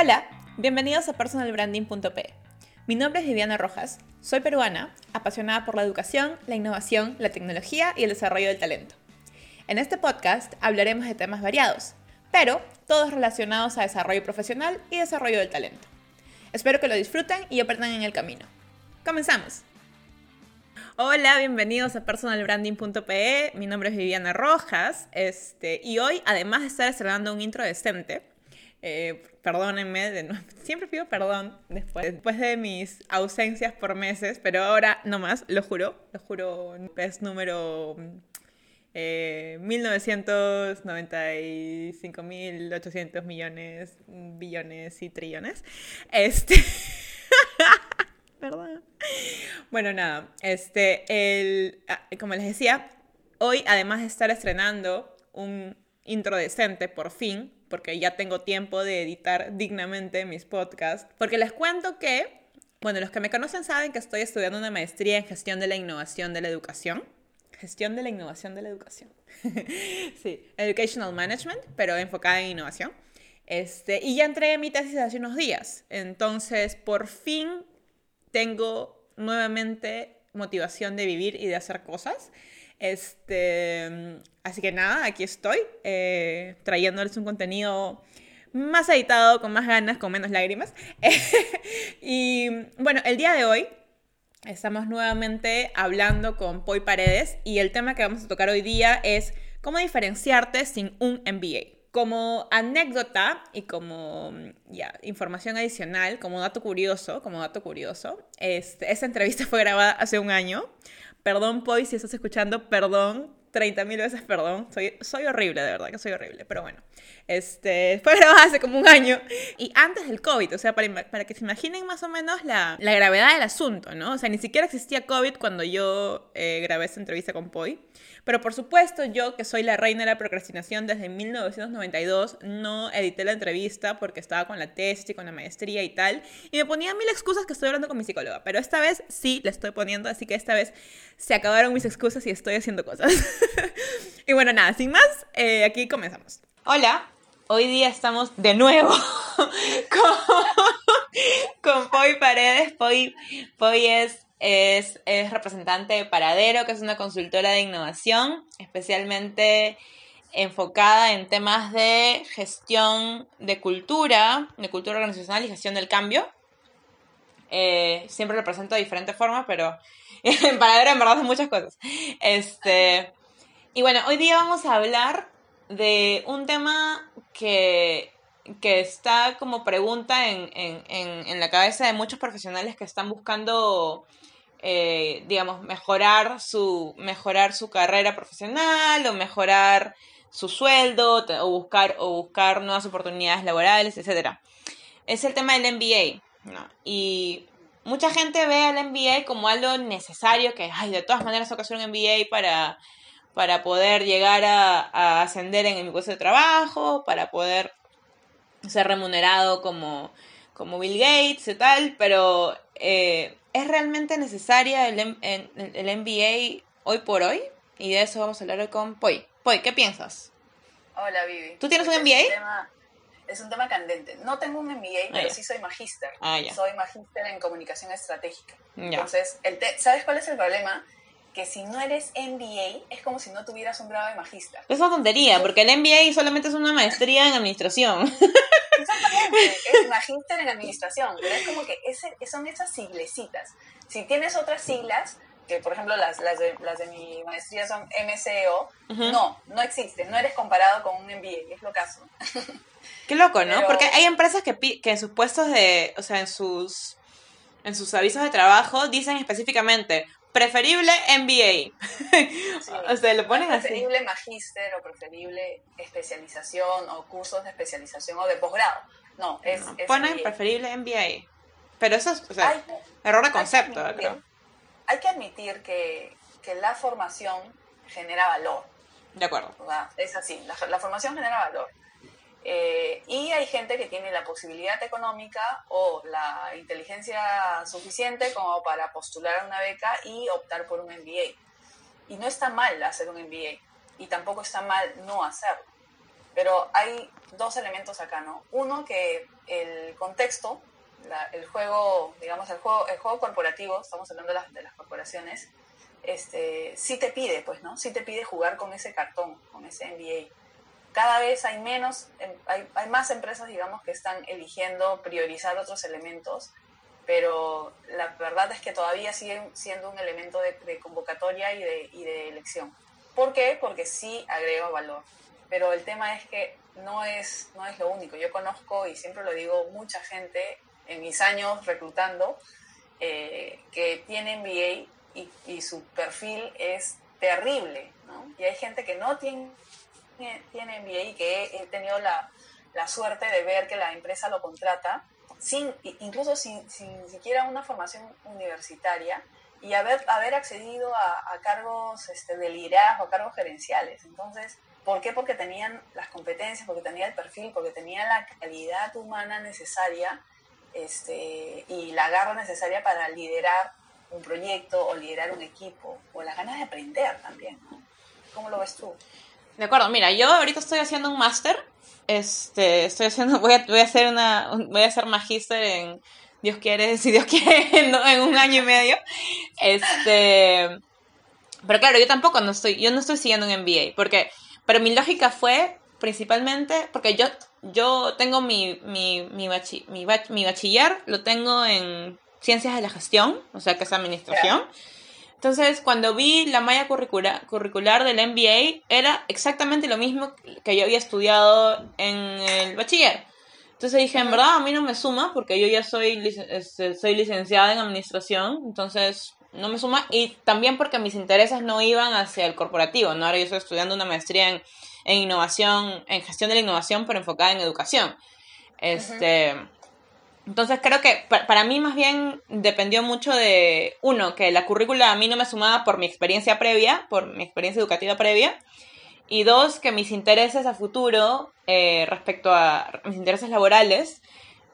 Hola, bienvenidos a personalbranding.p. Mi nombre es Viviana Rojas, soy peruana, apasionada por la educación, la innovación, la tecnología y el desarrollo del talento. En este podcast hablaremos de temas variados, pero todos relacionados a desarrollo profesional y desarrollo del talento. Espero que lo disfruten y aprendan en el camino. ¡Comenzamos! Hola, bienvenidos a personalbranding.pe. Mi nombre es Viviana Rojas este, y hoy, además de estar estrenando un intro decente, eh, perdónenme, siempre pido perdón después, de mis ausencias por meses, pero ahora no más, lo juro, lo juro, es número eh, 1995.800 millones, billones y trillones. Este... Perdón. Bueno, nada, este, el, ah, como les decía, hoy además de estar estrenando un intro decente por fin, porque ya tengo tiempo de editar dignamente mis podcasts, porque les cuento que, bueno, los que me conocen saben que estoy estudiando una maestría en gestión de la innovación de la educación. Gestión de la innovación de la educación. sí, Educational Management, pero enfocada en innovación. Este, y ya entregué mi tesis hace unos días. Entonces, por fin tengo nuevamente motivación de vivir y de hacer cosas. Este, así que nada, aquí estoy eh, trayéndoles un contenido más editado, con más ganas, con menos lágrimas. y bueno, el día de hoy estamos nuevamente hablando con Poi Paredes y el tema que vamos a tocar hoy día es cómo diferenciarte sin un MBA. Como anécdota y como ya, información adicional, como dato curioso, como dato curioso, este, esta entrevista fue grabada hace un año. Perdón, Poi, si estás escuchando, perdón, 30 mil veces perdón. Soy, soy horrible, de verdad que soy horrible, pero bueno. Este, fue grabada hace como un año y antes del COVID, o sea, para, para que se imaginen más o menos la, la, gravedad del asunto, ¿no? O sea, ni siquiera existía COVID cuando yo eh, grabé esta entrevista con Poi. Pero por supuesto, yo que soy la reina de la procrastinación desde 1992, no edité la entrevista porque estaba con la tesis y con la maestría y tal. Y me ponía mil excusas que estoy hablando con mi psicóloga. Pero esta vez sí la estoy poniendo, así que esta vez se acabaron mis excusas y estoy haciendo cosas. y bueno, nada, sin más, eh, aquí comenzamos. Hola, hoy día estamos de nuevo con, con Poi Paredes. Poi, Poi es es, representante de Paradero, que es una consultora de innovación, especialmente enfocada en temas de gestión de cultura, de cultura organizacional y gestión del cambio. Eh, siempre lo presento de diferentes formas, pero en Paradero en verdad son muchas cosas. Este, y bueno, hoy día vamos a hablar de un tema que, que está como pregunta en, en, en, la cabeza de muchos profesionales que están buscando eh, digamos, mejorar su, mejorar su carrera profesional o mejorar su sueldo o buscar, o buscar nuevas oportunidades laborales, etc. Es el tema del MBA. Y mucha gente ve al MBA como algo necesario, que ay, de todas maneras que hacer un MBA para, para poder llegar a, ascender en mi puesto de trabajo, para poder ser remunerado como, como Bill Gates y tal, pero eh, ¿Es realmente necesaria el, el, MBA hoy por hoy? Y de eso vamos a hablar hoy con Poi. Poi, ¿qué piensas? Hola, Vivi. ¿Tú tienes un MBA? Es un, tema, candente. No tengo un MBA, pero sí soy magíster. Ah, soy magíster en comunicación estratégica. Entonces, el ¿sabes cuál es el problema? Que si no eres MBA es como si no tuvieras un grado de magíster. Es una tontería, porque el MBA solamente es una maestría en administración. Exactamente, es magíster en administración, pero es como que ese, son esas siglecitas. Si tienes otras siglas, que por ejemplo las, las, de, las de mi maestría son MCO, no, no existen, no eres comparado con un MBA, es lo caso. Qué loco, ¿no? Porque hay empresas que, que en sus puestos de, o sea, en sus, en sus avisos de trabajo dicen específicamente, preferible MBA. o sea, lo ponen preferible magíster o preferible especialización o cursos de especialización o de posgrado. No, es, ponen preferible MBA. Pero eso es, o sea, error de concepto, creo. Hay que admitir que, que, la formación genera valor. De acuerdo. es así, la, la formación genera valor. Eh, y hay gente que tiene la posibilidad económica o la inteligencia suficiente como para postular a una beca y optar por un MBA. Y no está mal hacer un MBA y tampoco está mal no hacerlo. Pero hay dos elementos acá, ¿no? Uno que el contexto, el juego, digamos, el juego, el juego corporativo, estamos hablando de las, de las corporaciones, este, sí te pide, pues, ¿no? Sí te pide jugar con ese cartón, con ese NBA. Cada vez hay menos, em, hay, hay más empresas, digamos, que están eligiendo priorizar otros elementos, pero la verdad es que todavía siguen siendo un elemento de, de convocatoria y de, y de elección. ¿Por qué? Porque sí agrega valor. Pero el tema es que no es, no es lo único. Yo conozco, y siempre lo digo, mucha gente en mis años reclutando eh, que tiene MBA y, su perfil es terrible, ¿no? Y hay gente que no tiene, tiene MBA y que he, tenido la, la, suerte de ver que la empresa lo contrata, sin, incluso sin, sin siquiera una formación universitaria, y haber, haber accedido a, cargos este, de liderazgo, a cargos gerenciales. Entonces, ¿por qué? Porque tenían las competencias, porque tenían el perfil, porque tenían la calidad humana necesaria este, y la garra necesaria para liderar un proyecto o liderar un equipo, o las ganas de aprender también. ¿Cómo lo ves tú? De acuerdo, mira, yo ahorita estoy haciendo un máster, este, estoy haciendo, voy a, voy a hacer una, voy a hacer magíster en, Dios quiere, si Dios quiere, en, un año y medio, este, pero claro, yo tampoco no estoy, yo no estoy siguiendo un MBA, porque, pero mi lógica fue principalmente, porque yo, yo tengo mi, mi, mi, mi bachiller, lo tengo en ciencias de la gestión, o sea que es administración. Entonces, cuando vi la malla curricular, curricular del MBA, era exactamente lo mismo que yo había estudiado en el bachiller. Entonces dije, en verdad a mí no me suma, porque yo ya soy, este, soy licenciada en administración, entonces no me suma. Y también porque mis intereses no iban hacia el corporativo, ¿no? Ahora yo estoy estudiando una maestría en, en innovación, en gestión de la innovación, pero enfocada en educación. Este... Entonces creo que para mí más bien dependió mucho de, uno, que la currícula a mí no me sumaba por mi experiencia previa, por mi experiencia educativa previa, y dos, que mis intereses a futuro, eh, respecto a mis intereses laborales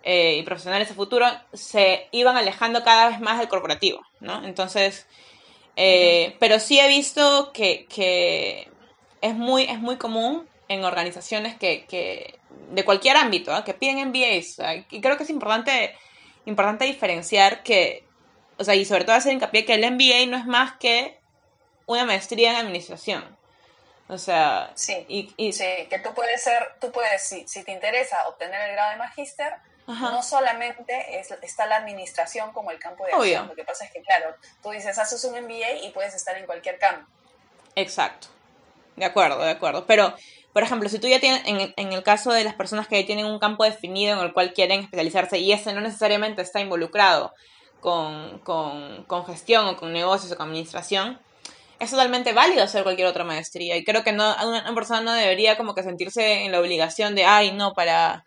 eh, y profesionales a futuro, se iban alejando cada vez más del corporativo, ¿no? Entonces, eh, pero sí he visto que, es, muy, es muy común en organizaciones que de cualquier ámbito, ¿ah? que piden MBAs. y creo que es importante, importante diferenciar que, o sea, y sobre todo hacer hincapié que el MBA no es más que una maestría en administración. O sea, sí, y, sí que tú puedes ser, tú puedes, si, si te interesa obtener el grado de magíster, no solamente es, está la administración como el campo de acción. Lo que pasa es que, claro, tú dices, haces un MBA y puedes estar en cualquier campo. Exacto. De acuerdo, de acuerdo. Pero por ejemplo, si tú ya tienes, en, el caso de las personas que tienen un campo definido en el cual quieren especializarse y ese no necesariamente está involucrado con, gestión o con negocios o con administración, es totalmente válido hacer cualquier otra maestría. Y creo que no, una, persona no debería como que sentirse en la obligación de, ay, no, para,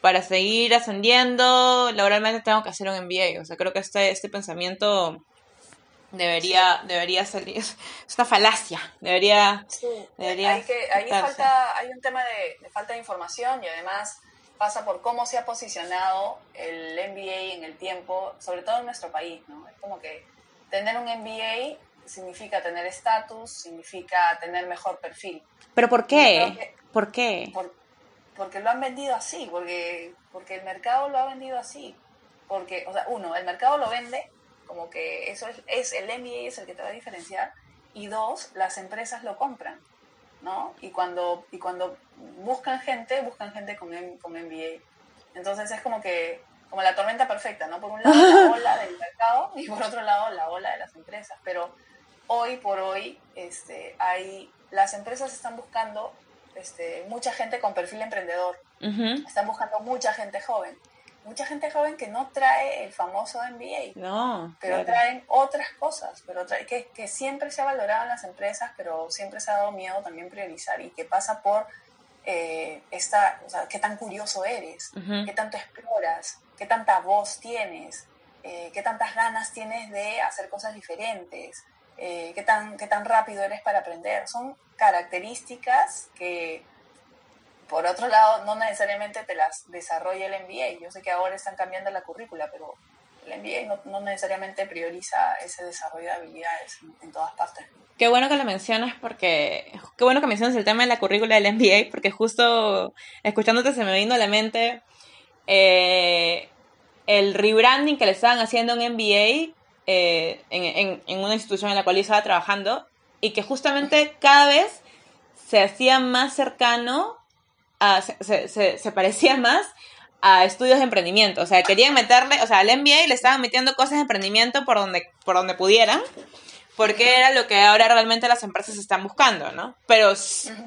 para seguir ascendiendo laboralmente tengo que hacer un MBA. O sea, creo que este, este pensamiento debería debería salir. Es una falacia. Debería debería hay que ahí falta hay un tema de, falta de información y además pasa por cómo se ha posicionado el MBA en el tiempo sobre todo en nuestro país no es como que tener un MBA significa tener estatus significa tener mejor perfil. Pero por qué por qué porque lo han vendido así porque porque el mercado lo ha vendido así. Porque o sea uno el mercado lo vende como que eso es, es el MBA es el que te va a diferenciar, y dos, las empresas lo compran, ¿no? Y cuando, y cuando buscan gente, buscan gente con, con MBA. Entonces es como que, como la tormenta perfecta, ¿no? Por un lado la ola del mercado y por otro lado la ola de las empresas. Pero hoy por hoy, este, hay, las empresas están buscando este, mucha gente con perfil emprendedor. Están buscando mucha gente joven mucha gente joven que no trae el famoso MBA, no, pero traen otras cosas, pero que, que, siempre se ha valorado en las empresas, pero siempre se ha dado miedo también priorizar y que pasa por eh, esta, o sea, qué tan curioso eres, qué tanto exploras, qué tanta voz tienes, eh, qué tantas ganas tienes de hacer cosas diferentes, eh, qué, tan, qué tan rápido eres para aprender. Son características que por otro lado, no necesariamente te las desarrolla el MBA. Yo sé que ahora están cambiando la currícula, pero el MBA no, necesariamente prioriza ese desarrollo de habilidades en, todas partes. Qué bueno que lo mencionas porque, qué bueno que mencionas el tema de la currícula del MBA, porque justo escuchándote se me vino a la mente eh, el rebranding que le estaban haciendo un MBA eh, en, en, una institución en la cual yo estaba trabajando y que justamente cada vez se hacía más cercano, a, se, se, se parecía más a estudios de emprendimiento. O sea, querían meterle, o sea, al MBA le estaban metiendo cosas de emprendimiento por donde, por donde pudieran, porque era lo que ahora realmente las empresas están buscando, ¿no? Pero,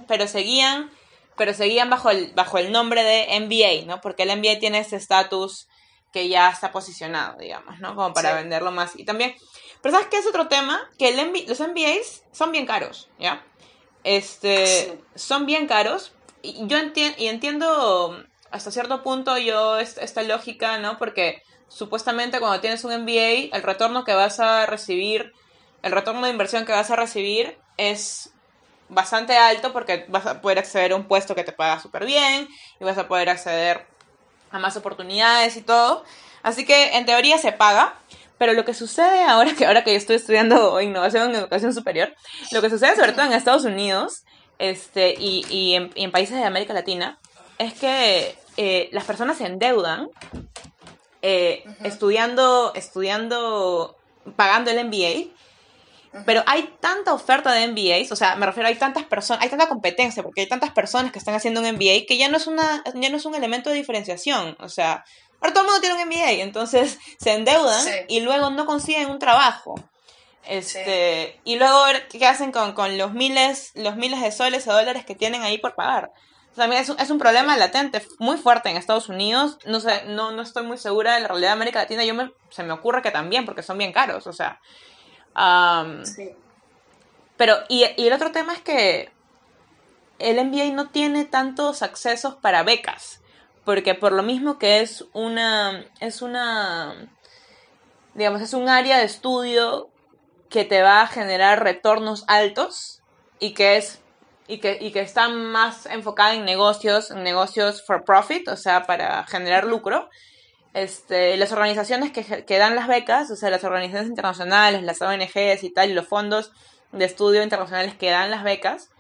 pero seguían, pero seguían bajo el, bajo el nombre de MBA, ¿no? Porque el MBA tiene ese estatus que ya está posicionado, digamos, ¿no? Como para venderlo más. Y también, pero ¿sabes qué es otro tema? Que el los MBAs son bien caros, ¿ya? Este, son bien caros. Yo entiendo, y entiendo hasta cierto punto yo esta lógica, ¿no? Porque supuestamente cuando tienes un MBA, el retorno que vas a recibir, el retorno de inversión que vas a recibir es bastante alto porque vas a poder acceder a un puesto que te paga súper bien y vas a poder acceder a más oportunidades y todo. Así que en teoría se paga, pero lo que sucede ahora que ahora que yo estoy estudiando innovación en educación superior, lo que sucede sobre todo en Estados Unidos este, y, y en países de América Latina es que eh, las personas se endeudan eh, estudiando, estudiando, pagando el MBA, pero hay tanta oferta de MBAs, o sea, me refiero, hay tantas personas, hay tanta competencia, porque hay tantas personas que están haciendo un MBA que ya no es, una, ya no es un elemento de diferenciación, o sea, ahora todo el mundo tiene un MBA, entonces se endeudan y luego no consiguen un trabajo. Este, y luego qué hacen con, con, los miles, los miles de soles o dólares que tienen ahí por pagar también es un, es un problema latente muy fuerte en Estados Unidos. No sé, no, no estoy muy segura de la realidad de América Latina. Yo me, se me ocurre que también, porque son bien caros, o sea. sí. Pero, y, y, el otro tema es que el MBA no tiene tantos accesos para becas. Porque por lo mismo que es una. es una. digamos, es un área de estudio que te va a generar retornos altos y que es y que, y que está más enfocada en negocios, en negocios for profit, o sea, para generar lucro. Este, las organizaciones que, que dan las becas, o sea, las organizaciones internacionales, las ONGs y tal, y los fondos de estudio internacionales que dan las becas,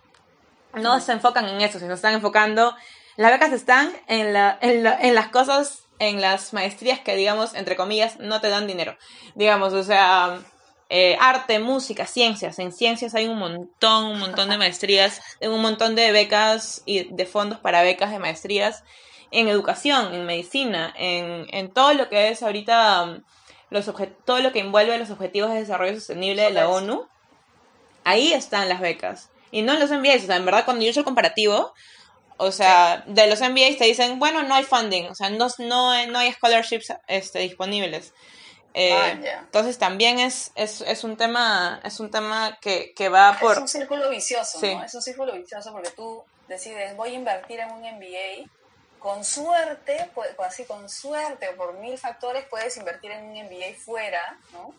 no se enfocan en eso, sino están enfocando, las becas están en, la, en, la, en las cosas, en las maestrías que, digamos, entre comillas, no te dan dinero. Digamos, o sea, eh, arte, música, ciencias. En ciencias hay un montón, un montón de maestrías, un montón de becas y de fondos para becas de maestrías en educación, en medicina, en, en todo lo que es ahorita um, los todo lo que envuelve los objetivos de desarrollo sostenible de la ONU. Ahí están las becas. Y no en los MBAs. O sea, en verdad, cuando yo he hecho el comparativo, o sea, de los MBAs te dicen, bueno, no hay funding, o sea, no, no, no hay scholarships este, disponibles. Eh, ah, entonces también es, es, es, un tema, es un tema que, que va por... Es un círculo vicioso, ¿no? Es un círculo vicioso porque tú decides, voy a invertir en un MBA, con suerte, pues, así con suerte o por mil factores puedes invertir en un MBA fuera, ¿no?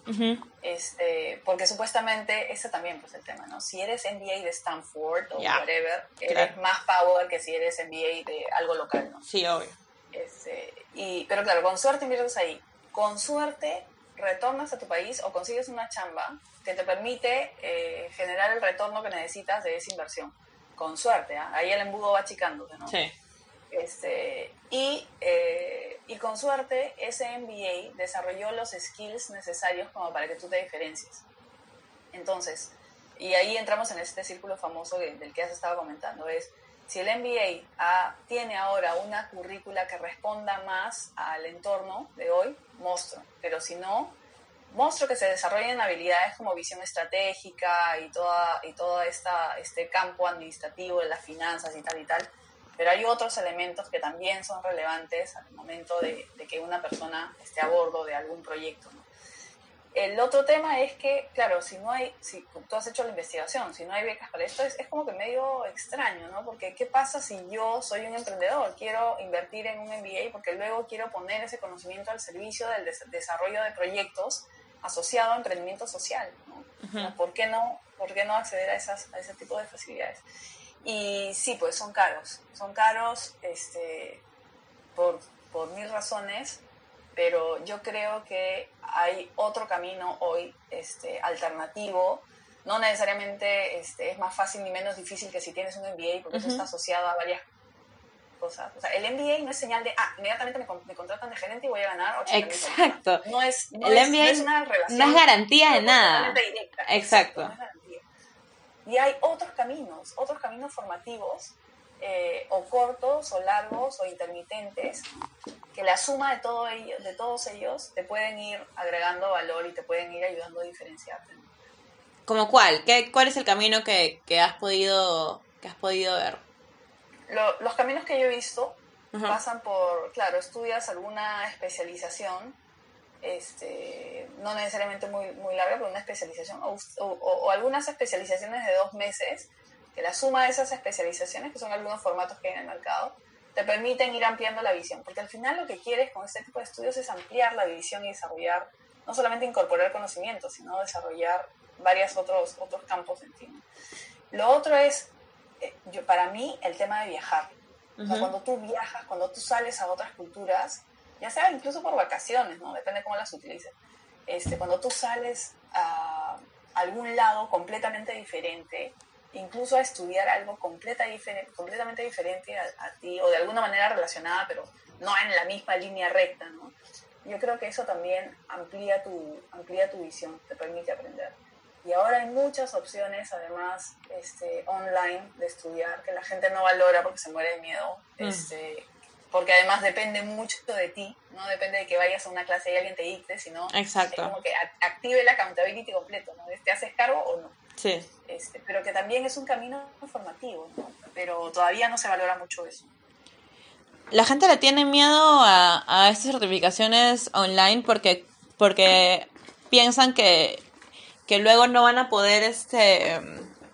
este, porque supuestamente, ese también pues el tema, ¿no? Si eres MBA de Stanford o whatever, eres más power que si eres MBA de algo local, ¿no? Sí, obvio. Este, y, pero claro, con suerte inviertes ahí con suerte retornas a tu país o consigues una chamba que te permite eh, generar el retorno que necesitas de esa inversión. Con suerte, ¿ah? ahí el embudo va achicándose, ¿no? Sí. Este, y, eh, y con suerte, ese MBA desarrolló los skills necesarios como para que tú te diferencies. Entonces, y ahí entramos en este círculo famoso del que has estado comentando, es si el MBA ah, tiene ahora una currícula que responda más al entorno de hoy, monstruo. Pero si no, monstruo que se desarrollen habilidades como visión estratégica y toda, y todo esta, este campo administrativo de las finanzas y tal y tal. Pero hay otros elementos que también son relevantes al momento de, de que una persona esté a bordo de algún proyecto. ¿no? El otro tema es que, claro, si no hay, si tú has hecho la investigación, si no hay becas para esto, es, es, como que medio extraño, ¿no? Porque ¿qué pasa si yo soy un emprendedor? Quiero invertir en un MBA porque luego quiero poner ese conocimiento al servicio del desarrollo de proyectos asociado a emprendimiento social, ¿no? ¿por, qué no ¿Por qué no acceder a, esas, a ese tipo de facilidades? Y sí, pues son caros, son caros este, por, por mil razones pero yo creo que hay otro camino hoy este, alternativo. No necesariamente este, es más fácil ni menos difícil que si tienes un MBA, porque eso está asociado a varias cosas. O sea, el MBA no es señal de, ah, inmediatamente me, me contratan de gerente y voy a ganar 80 Exacto. No es, no el es, MBA no es una relación. no es garantía de nada. directa. Exacto. no es garantía. Y hay otros caminos, otros caminos formativos, eh, o cortos, o largos, o intermitentes, que la suma de, todo ello, de todos ellos te pueden ir agregando valor y te pueden ir ayudando a diferenciarte. ¿Como cuál? ¿Qué, ¿Cuál es el camino que, que has podido que has podido ver? Lo- los caminos que yo he visto pasan por, claro, estudias alguna especialización, este, no necesariamente muy, muy larga, pero una especialización, o, o- o algunas especializaciones de dos meses, que la suma de esas especializaciones, que son algunos formatos que hay en el mercado, te permiten ir ampliando la visión, porque al final lo que quieres con este tipo de estudios es ampliar la visión y desarrollar, no solamente incorporar conocimientos, sino desarrollar varios otros, otros campos en ti. Lo otro es, eh, yo, para mí, el tema de viajar. O sea, cuando tú viajas, cuando tú sales a otras culturas, ya sea incluso por vacaciones, ¿no? Depende cómo las utilices. Este, cuando tú sales a algún lado completamente diferente, incluso a estudiar algo completa completamente diferente a, a ti, o de alguna manera relacionada, pero no en la misma línea recta, ¿no? Yo creo que eso también amplía tu, amplía tu visión, te permite aprender. Y ahora hay muchas opciones, además, este, online de estudiar, que la gente no valora porque se muere de miedo. Mm. Este, porque además depende mucho de ti, no depende de que vayas a una clase y alguien te dicte, sino Exacto. es como que active el accountability completo, ¿no? ¿Te haces cargo o no? Sí. Este, pero que también es un camino formativo, ¿no? Pero todavía no se valora mucho eso. La gente le tiene miedo a, a estas certificaciones online porque, porque piensan que, que luego no van a poder, este,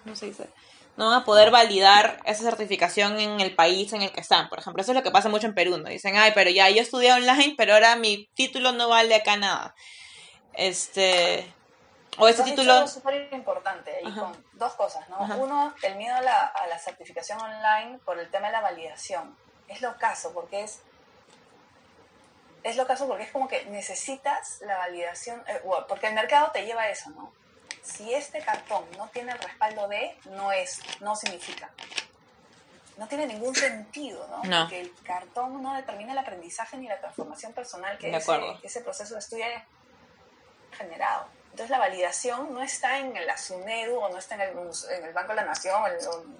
¿cómo se dice? No van a poder validar esa certificación en el país en el que están. Por ejemplo, eso es lo que pasa mucho en Perú, ¿no? Dicen, ay, pero ya yo estudié online, pero ahora mi título no vale acá nada. Este, o ese título... algo súper importante Ajá. con dos cosas, ¿no? Ajá. Uno, el miedo a la, a la certificación online por el tema de la validación. Es lo caso, porque es es lo caso porque es como que necesitas la validación, eh, porque el mercado te lleva a eso, ¿no? Si este cartón no tiene el respaldo de, no es, no significa. No tiene ningún sentido, ¿no? No. Porque el cartón no determina el aprendizaje ni la transformación personal que ese proceso de estudio haya generado. Entonces la validación no está en la SUNEDU o no está en el, en el Banco de la Nación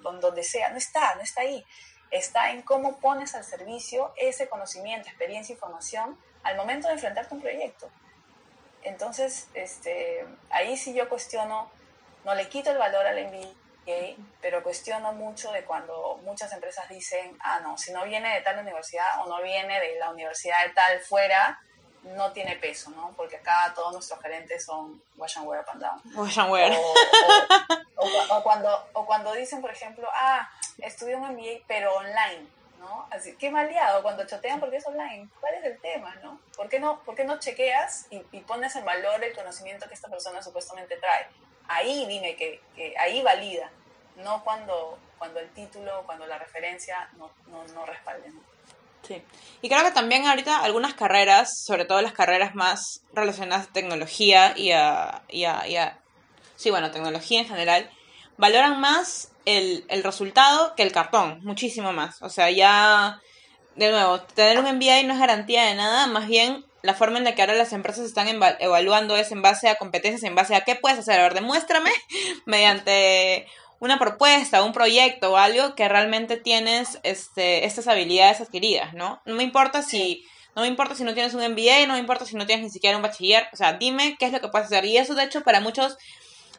o, donde sea, no está, no está ahí. Está en cómo pones al servicio ese conocimiento, experiencia, información al momento de enfrentarte a un proyecto. Entonces, este, ahí sí yo cuestiono, no le quito el valor al MBA, pero cuestiono mucho de cuando muchas empresas dicen, ah, no, si no viene de tal universidad o no viene de la universidad de tal fuera, no tiene peso, ¿no? Porque acá todos nuestros gerentes son wash and wear up and down. Wash and wear. O, o- o- o cuando, o cuando dicen, por ejemplo, ah, estudié un MBA, pero online, ¿no? Así, qué maleado cuando chotean porque es online. ¿Cuál es el tema, no? ¿Por qué no, por qué no chequeas y, y pones en valor el conocimiento que esta persona supuestamente trae? Ahí dime que, que ahí valida, no cuando, cuando el título, cuando la referencia no, no, no respalde, ¿no? Sí. Y creo que también ahorita algunas carreras, sobre todo las carreras más relacionadas a tecnología y a, y a, y a- sí, bueno, tecnología en general, valoran más el, el resultado que el cartón, muchísimo más. O sea, ya, de nuevo, tener un MBA no es garantía de nada, más bien la forma en la que ahora las empresas están eva- evaluando es en base a competencias, en base a qué puedes hacer. A ver, demuéstrame mediante una propuesta, un proyecto o algo que realmente tienes este, estas habilidades adquiridas, ¿no? No me importa si, no me importa si no tienes un MBA, no me importa si no tienes ni siquiera un bachiller, o sea, dime qué es lo que puedes hacer. Y eso, de hecho, para muchos,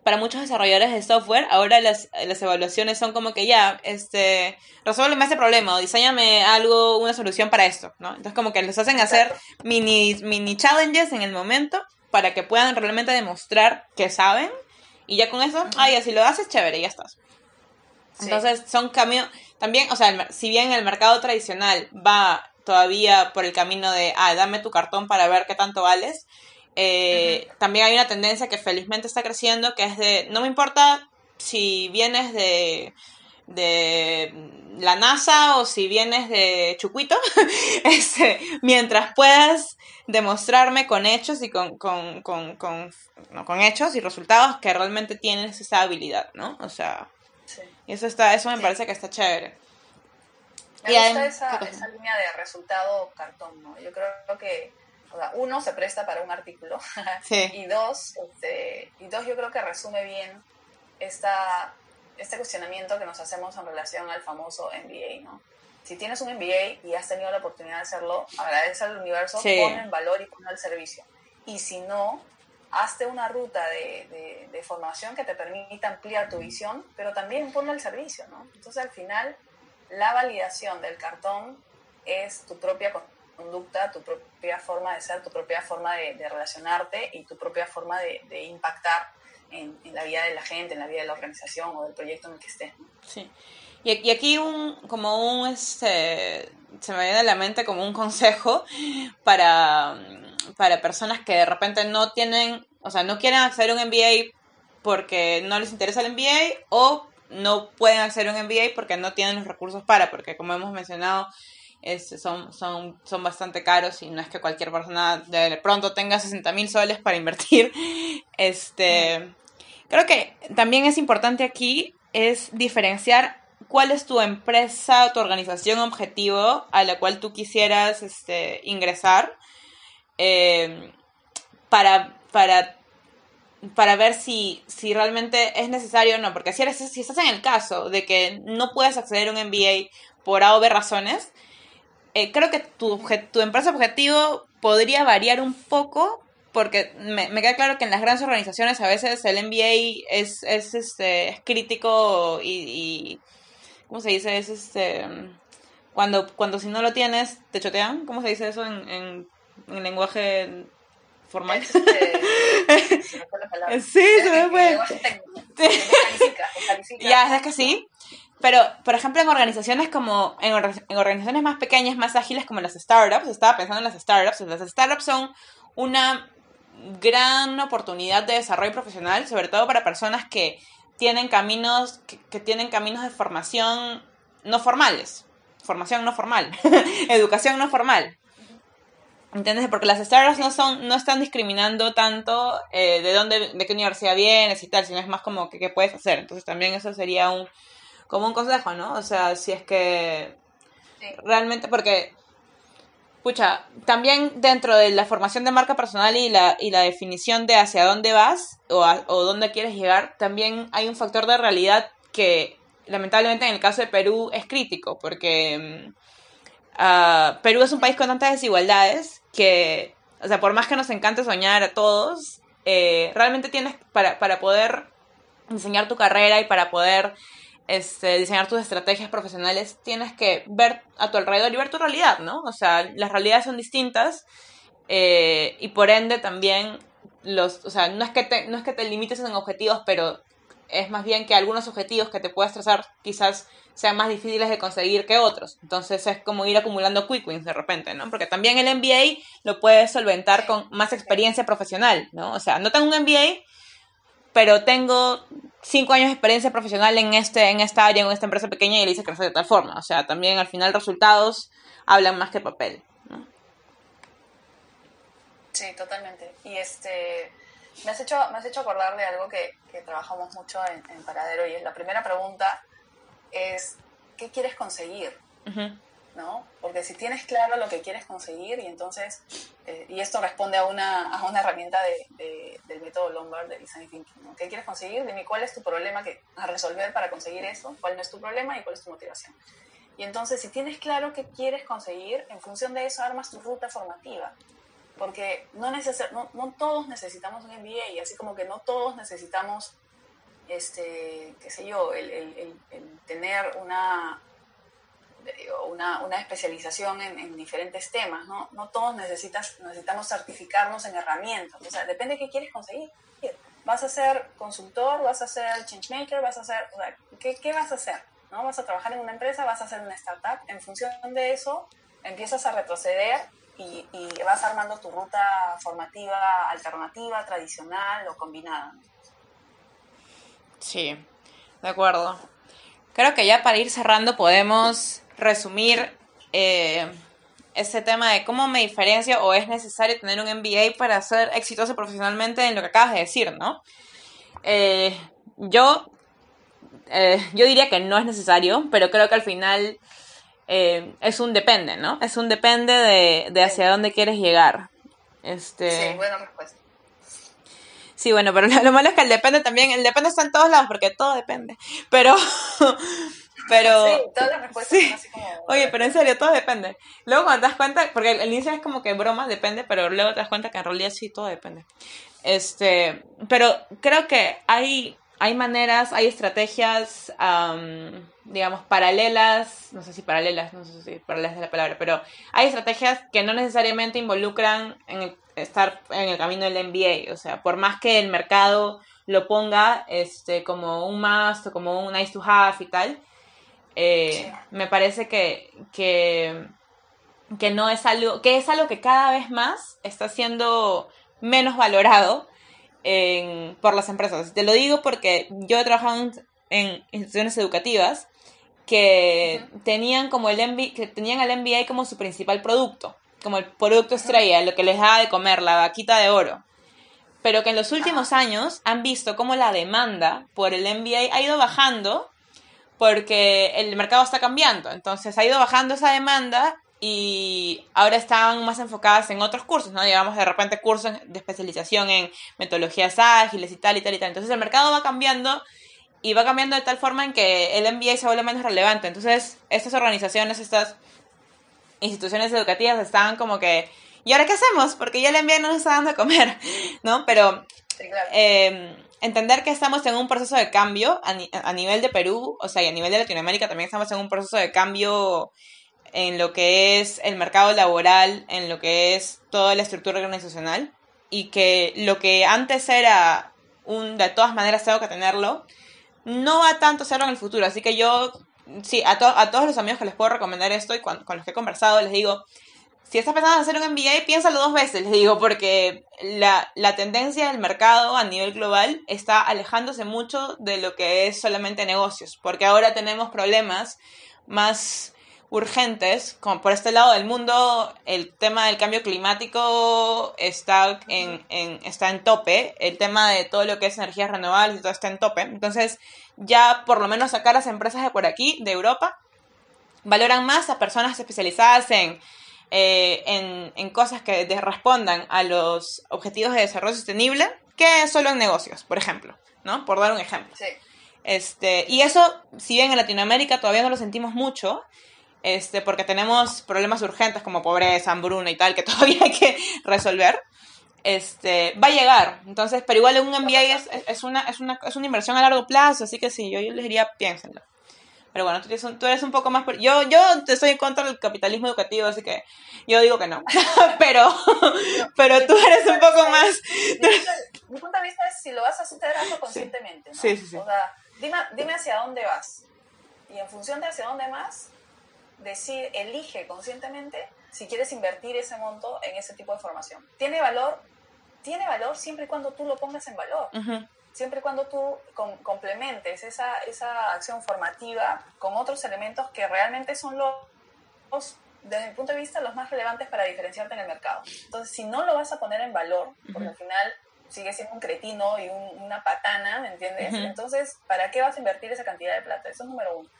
para muchos desarrolladores de software, ahora las, las evaluaciones son como que ya, este, resuélveme ese problema o diseñame algo, una solución para esto, ¿no? Entonces como que les hacen hacer mini, mini challenges en el momento para que puedan realmente demostrar que saben y ya con eso, ay, si lo haces, chévere, ya estás. Sí. Entonces son caminos, también, o sea, el si bien el mercado tradicional va todavía por el camino de, ah, dame tu cartón para ver qué tanto vales, eh, también hay una tendencia que felizmente está creciendo, que es de, no me importa si vienes de, de la NASA o si vienes de Chucuito, este, mientras puedas demostrarme con hechos y con, con, con, con, no, con hechos y resultados que realmente tienes esa habilidad, ¿no? O sea, Sí. y eso está, eso me parece que está chévere. Me Y gusta esa, esa línea de resultado cartón, ¿no? Yo creo que, o sea, uno, se presta para un artículo, Sí. y dos, este, y dos, yo creo que resume bien esta, este cuestionamiento que nos hacemos en relación al famoso MBA, ¿no? Si tienes un MBA y has tenido la oportunidad de hacerlo, agradece al universo, Sí. pon en valor y pon al servicio. Y si no, hazte una ruta de, de- de formación que te permita ampliar tu visión, pero también ponlo al servicio, ¿no? Entonces, al final, la validación del cartón es tu propia conducta, tu propia forma de ser, tu propia forma de, de relacionarte y tu propia forma de impactar en, en la vida de la gente, en la vida de la organización o del proyecto en el que estés. ¿no? Sí. Y, aquí un, como un, este, se me viene a la mente como un consejo para, para personas que de repente no tienen, o sea, no quieren acceder a un MBA porque no les interesa el MBA o no pueden acceder a un MBA porque no tienen los recursos para, porque como hemos mencionado, este, son, son, son bastante caros y no es que cualquier persona de pronto tenga 60 mil soles para invertir. Este, creo que también es importante aquí es diferenciar cuál es tu empresa, tu organización objetivo a la cual tú quisieras este, ingresar eh, para, para, para ver si, si realmente es necesario o no. Porque si, eres, si estás en el caso de que no puedes acceder a un MBA por A o B razones, eh, creo que tu, tu empresa objetivo podría variar un poco porque me, me queda claro que en las grandes organizaciones a veces el MBA es, es, este, es crítico y, y- ¿cómo se dice? Es este, cuando, cuando si no lo tienes, te chotean, ¿cómo se dice eso en, en, en lenguaje formal? Es, este, se me fue la palabra. Sí, se me fue. Ya, es que sí. Pero, por ejemplo, en organizaciones como, en, en organizaciones más pequeñas, más ágiles como las startups, estaba pensando en las startups, las startups son una gran oportunidad de desarrollo profesional, sobre todo para personas que tienen caminos, que, que tienen caminos de formación no formales, formación no formal, educación no formal. ¿Entiendes? Porque las startups no son, no están discriminando tanto eh, de dónde, de qué universidad vienes y tal, sino es más como que qué puedes hacer. Entonces también eso sería un, como un consejo, ¿no? O sea, si es que Sí. realmente, porque, pucha, también dentro de la formación de marca personal y la, y la definición de hacia dónde vas o, o dónde quieres llegar, también hay un factor de realidad que lamentablemente en el caso de Perú es crítico, porque ah, Perú es un país con tantas desigualdades que, o sea, por más que nos encante soñar a todos, eh, realmente tienes para, para poder diseñar tu carrera y para poder este, diseñar tus estrategias profesionales, tienes que ver a tu alrededor y ver tu realidad, ¿no? O sea, las realidades son distintas eh, y por ende también los, o sea, no es que te, no es que te limites en objetivos, pero es más bien que algunos objetivos que te puedas trazar quizás sean más difíciles de conseguir que otros. Entonces es como ir acumulando quick wins de repente, ¿no? Porque también el MBA lo puedes solventar con más experiencia profesional, ¿no? O sea, no tengo un MBA, pero tengo cinco años de experiencia profesional en este en esta área, en esta empresa pequeña y le hice crecer de tal forma. O sea, también al final resultados hablan más que papel. ¿no? Sí, totalmente. Y este, me has hecho, me has hecho acordar de algo que, que trabajamos mucho en, en Paradero y es la primera pregunta es, ¿qué quieres conseguir? Ujú. ¿No? Porque si tienes claro lo que quieres conseguir y entonces, eh, y esto responde a una, a una herramienta de, de- del método Lombard de Design Thinking, ¿no? ¿Qué quieres conseguir? Dime cuál es tu problema que, a resolver para conseguir eso, cuál no es tu problema y cuál es tu motivación. Y entonces, si tienes claro qué quieres conseguir, en función de eso armas tu ruta formativa. Porque no, neces no, todos necesitamos un MBA, así como que no todos necesitamos, este, qué sé yo, el- el tener una, una, una especialización en, en diferentes temas, ¿no? No todos necesitas, necesitamos certificarnos en herramientas, o sea, depende de qué quieres conseguir. ¿Vas a ser consultor? ¿Vas a ser changemaker? ¿Vas a ser, o sea, ¿qué, qué vas a hacer? ¿no? ¿Vas a trabajar en una empresa? ¿Vas a hacer una startup? En función de eso, empiezas a retroceder y, y vas armando tu ruta formativa alternativa, tradicional o combinada. Sí, de acuerdo. Creo que ya para ir cerrando podemos resumir eh, ese tema de cómo me diferencio o es necesario tener un MBA para ser exitoso profesionalmente en lo que acabas de decir, ¿no? Eh, yo, eh, yo diría que no es necesario, pero creo que al final eh, es un depende, ¿no? Es un depende de, de hacia dónde quieres llegar. Este... Sí, buena respuesta. Sí, bueno, pero lo, malo es que el depende también, el depende está en todos lados porque todo depende. Pero, pero... Sí, todas las respuestas sí. son así como... Oye, pero en serio, todo depende. Luego cuando te das cuenta, porque el inicio es como que broma, depende, pero luego te das cuenta que en realidad sí, todo depende. Este, pero creo que hay, hay maneras, hay estrategias, am, digamos, paralelas, no sé si paralelas, no sé si paralelas es la palabra, pero hay estrategias que no necesariamente involucran en el- estar en el camino del MBA, o sea, por más que el mercado lo ponga este, como un must o como un nice to have y tal, eh, me parece que, que, que no es algo, que es algo que cada vez más está siendo menos valorado en- por las empresas. Te lo digo porque yo he trabajado en, en instituciones educativas que tenían como el MBA, que tenían el MBA como su principal producto, como el producto estrella, lo que les daba de comer, la vaquita de oro. Pero que en los últimos años han visto cómo la demanda por el MBA ha ido bajando porque el mercado está cambiando. Entonces ha ido bajando esa demanda y ahora están más enfocadas en otros cursos, ¿no? Digamos, de repente cursos de especialización en metodologías ágiles y tal y tal y tal. Entonces el mercado va cambiando y va cambiando de tal forma en que el MBA se vuelve menos relevante. Entonces estas organizaciones, estas instituciones educativas estaban como que, ¿y ahora qué hacemos? Porque ya el MBA no nos está dando de comer, ¿no? Pero Sí, claro. eh, entender que estamos en un proceso de cambio a, ni- a nivel de Perú, o sea, y a nivel de Latinoamérica también estamos en un proceso de cambio en lo que es el mercado laboral, en lo que es toda la estructura organizacional, y que lo que antes era un de todas maneras tengo que tenerlo, no va tanto a serlo en el futuro. Así que yo, sí, a, to- a todos los amigos que les puedo recomendar esto y cuan- con los que he conversado, les digo, si estás pensando en hacer un MBA, piénsalo dos veces, les digo, porque la, la tendencia del mercado a nivel global está alejándose mucho de lo que es solamente negocios, porque ahora tenemos problemas más urgentes, como por este lado del mundo, el tema del cambio climático está en, está en tope, el tema de todo lo que es energías renovables y todo está en tope, entonces ya por lo menos sacar las empresas de por aquí, de Europa, valoran más a personas especializadas en, eh, en, en cosas que respondan a los objetivos de desarrollo sostenible que solo en negocios, por ejemplo, ¿no? Por dar un ejemplo. Sí. Este, y eso, si bien en Latinoamérica todavía no lo sentimos mucho, este, porque tenemos problemas urgentes como pobreza, hambruna y tal, que todavía hay que resolver, este, va a llegar. Entonces, pero igual un MBA es, es, es una, es, una, es una inversión a largo plazo, así que sí, yo, yo les diría, piénsenlo. Pero bueno, tú eres un, tú eres un poco más... por- Yo, yo estoy en contra del capitalismo educativo, así que yo digo que no. pero, pero tú eres un poco más... Mi punto, de vista es si lo vas a hacer, hazlo conscientemente. ¿no? Sí, sí, sí. O sea, dime, dime hacia dónde vas. Y en función de hacia dónde vas, decir, elige conscientemente si quieres invertir ese monto en ese tipo de formación. Tiene valor, tiene valor siempre y cuando tú lo pongas en valor. Ujú, Siempre y cuando tú com- complementes esa, esa acción formativa con otros elementos que realmente son los, desde mi punto de vista, los más relevantes para diferenciarte en el mercado. Entonces, si no lo vas a poner en valor, porque Ujú. al final sigue siendo un cretino y un- una patana, ¿me entiendes? Ujú. Entonces, ¿para qué vas a invertir esa cantidad de plata? Eso es número uno.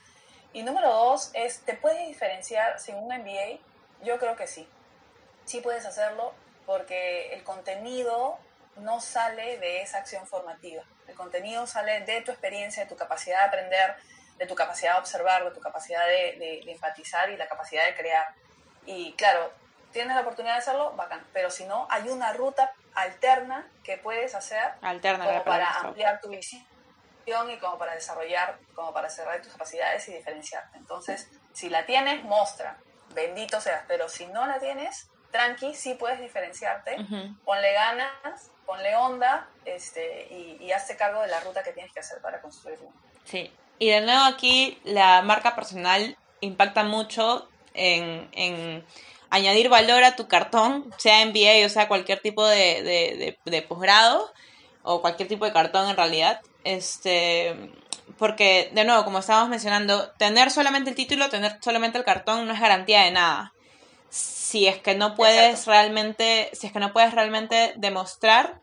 Y número dos es, ¿te puedes diferenciar sin un MBA? Yo creo que sí. Sí puedes hacerlo porque el contenido no sale de esa acción formativa. El contenido sale de tu experiencia, de tu capacidad de aprender, de tu capacidad de observar, de tu capacidad de, de- de empatizar y la capacidad de crear. Y claro, tienes la oportunidad de hacerlo, bacán. Pero si no, hay una ruta alterna que puedes hacer Alterna como para ampliar tu visión y como para desarrollar, como para cerrar tus capacidades y diferenciarte. Entonces, si la tienes, muestra, bendito seas, pero si no la tienes, tranqui, sí puedes diferenciarte, Ujú. ponle ganas, ponle onda este, y, y hazte cargo de la ruta que tienes que hacer para construirlo. Sí. Y de nuevo aquí la marca personal impacta mucho en, en añadir valor a tu cartón, sea MBA o sea cualquier tipo de, de, de, de posgrado o cualquier tipo de cartón en realidad. Este, porque, de nuevo, como estábamos mencionando, tener solamente el título, tener solamente el cartón no es garantía de nada. Si es que no puedes realmente, si es que no puedes realmente demostrar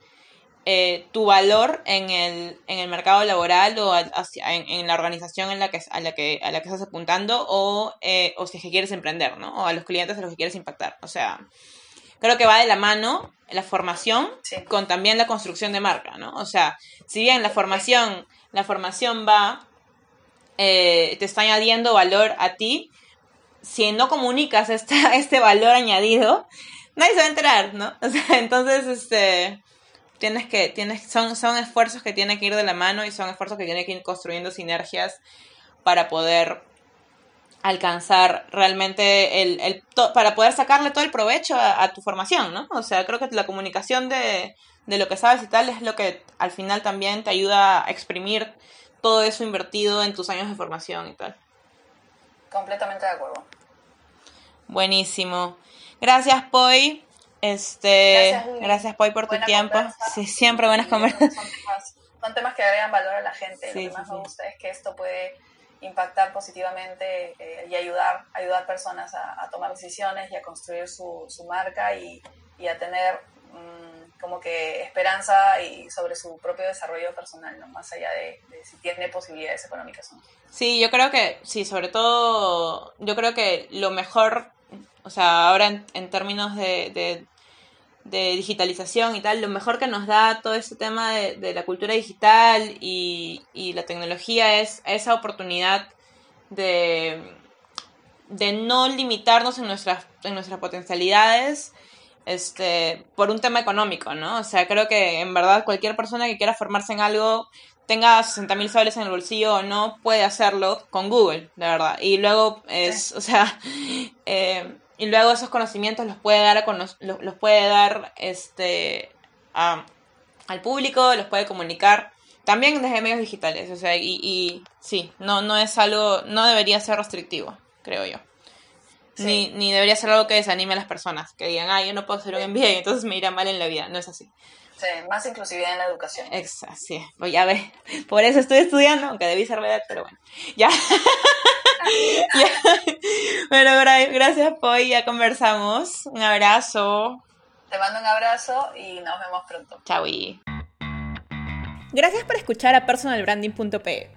eh, tu valor en el, en el mercado laboral o hacia, en, la organización en la que, a, la que, a la que estás apuntando o, eh, o si es que quieres emprender, ¿no? O a los clientes a los que quieres impactar. O sea, creo que va de la mano la formación con también la construcción de marca, ¿no? O sea, si bien la formación, la formación va, eh, te está añadiendo valor a ti, si no comunicas esta, este valor añadido, nadie se va a enterar, ¿no? O sea, entonces, este, tienes que, tienes, son, son esfuerzos que tienen que ir de la mano y son esfuerzos que tienen que ir construyendo sinergias para poder alcanzar realmente el, el para poder sacarle todo el provecho a, tu formación, ¿no? O sea, creo que la comunicación de, de lo que sabes y tal es lo que al final también te ayuda a exprimir todo eso invertido en tus años de formación y tal. Completamente de acuerdo. Buenísimo. Gracias, Poi. Este, gracias, Poi, por tu tiempo. Sí, siempre buenas conversaciones. Son temas, que agregan valor a la gente. lo que más me gusta es que esto puede impactar positivamente eh, y ayudar, ayudar personas a, tomar decisiones y a construir su, su marca y, y a tener como que esperanza y sobre su propio desarrollo personal, ¿no? más allá de, si tiene posibilidades económicas. ¿no? Sí, yo creo que, sí, sobre todo, yo creo que lo mejor, o sea, ahora en, términos de, digitalización y tal, lo mejor que nos da todo este tema de, la cultura digital y, y la tecnología es esa oportunidad de, de no limitarnos en nuestras, en nuestras potencialidades este, por un tema económico, ¿no? O sea, creo que en verdad cualquier persona que quiera formarse en algo, tenga 60 mil soles en el bolsillo o no, puede hacerlo con Google, de verdad. Y luego es, o sea, eh, y luego esos conocimientos los puede dar, a los, los puede dar este, al público, los puede comunicar. También desde medios digitales, o sea, y, y sí, no, no es algo, no debería ser restrictivo, creo yo. Ni, ni debería ser algo que desanime a las personas, que digan, ah, yo no puedo hacer un MBA, entonces me irá mal en la vida. No es así. Sí, más inclusividad en la educación. Exacto, sí. Pues ya ve, por eso estoy estudiando, aunque debí ser verdad, pero bueno. Ya. Bueno, gracias, Poi, ya conversamos. Un abrazo. Te mando un abrazo y nos vemos pronto. Chau. Gracias por escuchar a personalbranding.pe.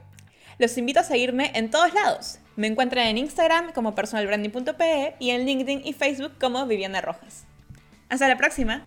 Los invito a seguirme en todos lados. Me encuentran en Instagram como personalbranding.pe y en LinkedIn y Facebook como Viviana Rojas. Hasta la próxima.